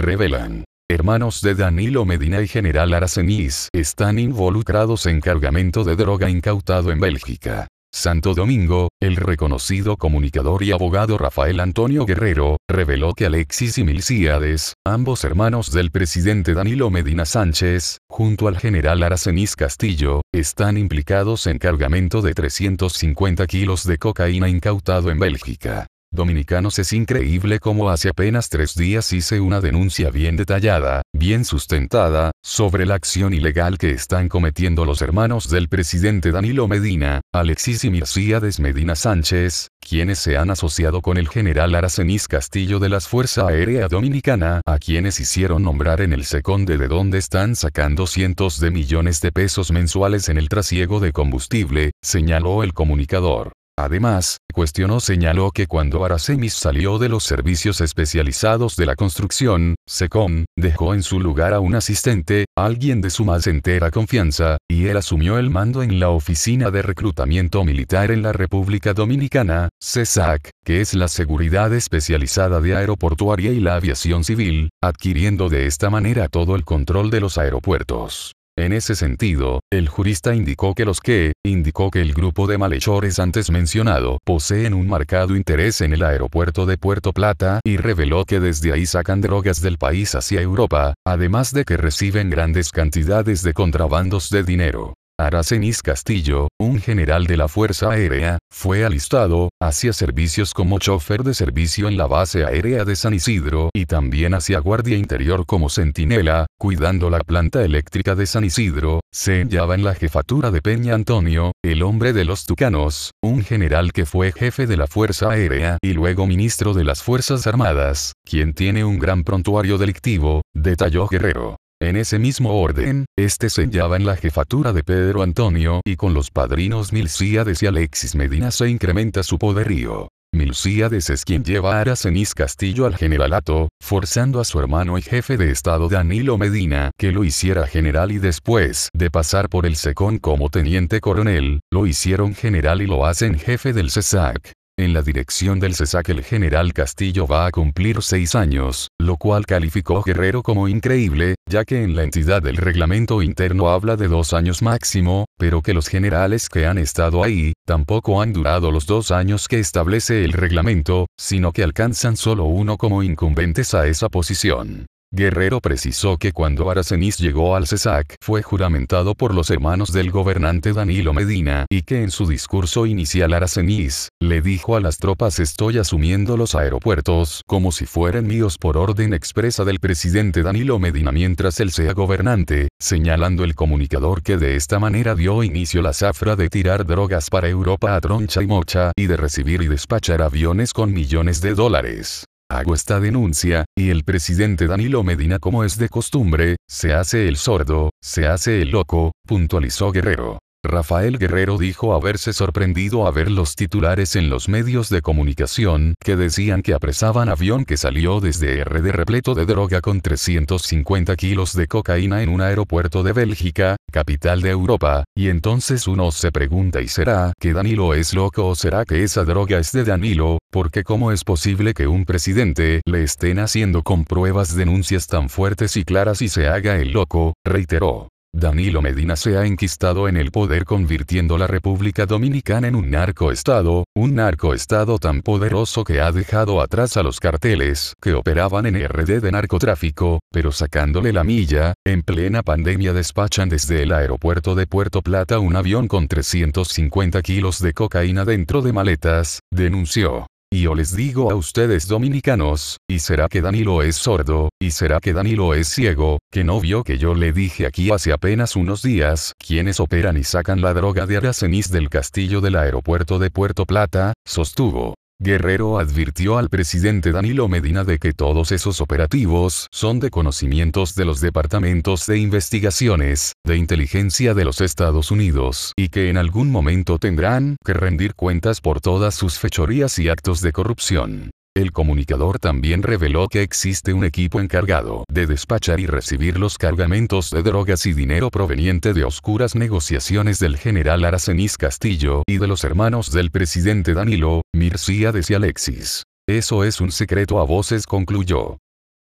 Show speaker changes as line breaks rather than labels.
revelan. Hermanos de Danilo Medina y General Aracenis están involucrados en cargamento de droga incautado en Bélgica. Santo Domingo, el reconocido comunicador y abogado Rafael Antonio Guerrero, reveló que Alexis y Milcíades, ambos hermanos del presidente Danilo Medina Sánchez, junto al general Aracenis Castillo, están implicados en cargamento de 350 kilos de cocaína incautado en Bélgica. Dominicanos es increíble como hace apenas tres días hice una denuncia bien detallada, bien sustentada, sobre la acción ilegal que están cometiendo los hermanos del presidente Danilo Medina, Alexis y Mircíades Medina Sánchez, quienes se han asociado con el general Aracenis Castillo de la Fuerza Aérea Dominicana, a quienes hicieron nombrar en el Seconde de donde están sacando cientos de millones de pesos mensuales en el trasiego de combustible, señaló el comunicador. Además, cuestionó señaló que cuando Aracemis salió de los servicios especializados de la construcción, SECOM, dejó en su lugar a un asistente, alguien de su más entera confianza, y él asumió el mando en la Oficina de Reclutamiento Militar en la República Dominicana, CESAC, que es la seguridad especializada de aeroportuaria y la aviación civil, adquiriendo de esta manera todo el control de los aeropuertos. En ese sentido, el jurista indicó que los que, indicó que el grupo de malhechores antes mencionado poseen un marcado interés en el aeropuerto de Puerto Plata y reveló que desde ahí sacan drogas del país hacia Europa, además de que reciben grandes cantidades de contrabandos de dinero. Aracenis Castillo, un general de la Fuerza Aérea, fue alistado, hacia servicios como chofer de servicio en la base aérea de San Isidro y también hacia guardia interior como centinela, cuidando la planta eléctrica de San Isidro, se hallaba en la jefatura de Peña Antonio, el hombre de los Tucanos, un general que fue jefe de la Fuerza Aérea y luego ministro de las Fuerzas Armadas, quien tiene un gran prontuario delictivo, detalló Guerrero. En ese mismo orden, este se hallaba en la jefatura de Pedro Antonio y con los padrinos Milcíades y Alexis Medina se incrementa su poderío. Milcíades es quien lleva a Aracenis Castillo al generalato, forzando a su hermano y jefe de Estado Danilo Medina que lo hiciera general y después de pasar por el SECON como teniente coronel, lo hicieron general y lo hacen jefe del CESAC. En la dirección del CESAC el general Castillo va a cumplir seis años, lo cual calificó Guerrero como increíble, ya que en la entidad del reglamento interno habla de dos años máximo, pero que los generales que han estado ahí, tampoco han durado los dos años que establece el reglamento, sino que alcanzan solo uno como incumbentes a esa posición. Guerrero precisó que cuando Aracenis llegó al CESAC fue juramentado por los hermanos del gobernante Danilo Medina y que en su discurso inicial Aracenis le dijo a las tropas estoy asumiendo los aeropuertos como si fueran míos por orden expresa del presidente Danilo Medina mientras él sea gobernante, señalando el comunicador que de esta manera dio inicio la zafra de tirar drogas para Europa a troncha y mocha y de recibir y despachar aviones con millones de dólares. Hago esta denuncia, y el presidente Danilo Medina como es de costumbre, se hace el sordo, se hace el loco, puntualizó Guerrero. Rafael Guerrero dijo haberse sorprendido a ver los titulares en los medios de comunicación que decían que apresaban avión que salió desde RD repleto de droga con 350 kilos de cocaína en un aeropuerto de Bélgica, capital de Europa, y entonces uno se pregunta ¿y será que Danilo es loco o será que esa droga es de Danilo? Porque cómo es posible que un presidente le estén haciendo con pruebas denuncias tan fuertes y claras y se haga el loco, reiteró. Danilo Medina se ha enquistado en el poder convirtiendo la República Dominicana en un narcoestado, un narcoestado tan poderoso que ha dejado atrás a los carteles que operaban en RD de narcotráfico, pero sacándole la milla, en plena pandemia despachan desde el aeropuerto de Puerto Plata un avión con 350 kilos de cocaína dentro de maletas, denunció. Y yo les digo a ustedes dominicanos, ¿y será que Danilo es sordo? ¿Y será que Danilo es ciego? Que no vio que yo le dije aquí hace apenas unos días, quienes operan y sacan la droga de Aracenis del castillo del aeropuerto de Puerto Plata, sostuvo. Guerrero advirtió al presidente Danilo Medina de que todos esos operativos son de conocimientos de los departamentos de investigaciones, de inteligencia de los Estados Unidos, y que en algún momento tendrán que rendir cuentas por todas sus fechorías y actos de corrupción. El comunicador también reveló que existe un equipo encargado de despachar y recibir los cargamentos de drogas y dinero proveniente de oscuras negociaciones del general Aracenis Castillo y de los hermanos del presidente Danilo, Mircía y Alexis. Eso es un secreto a voces concluyó.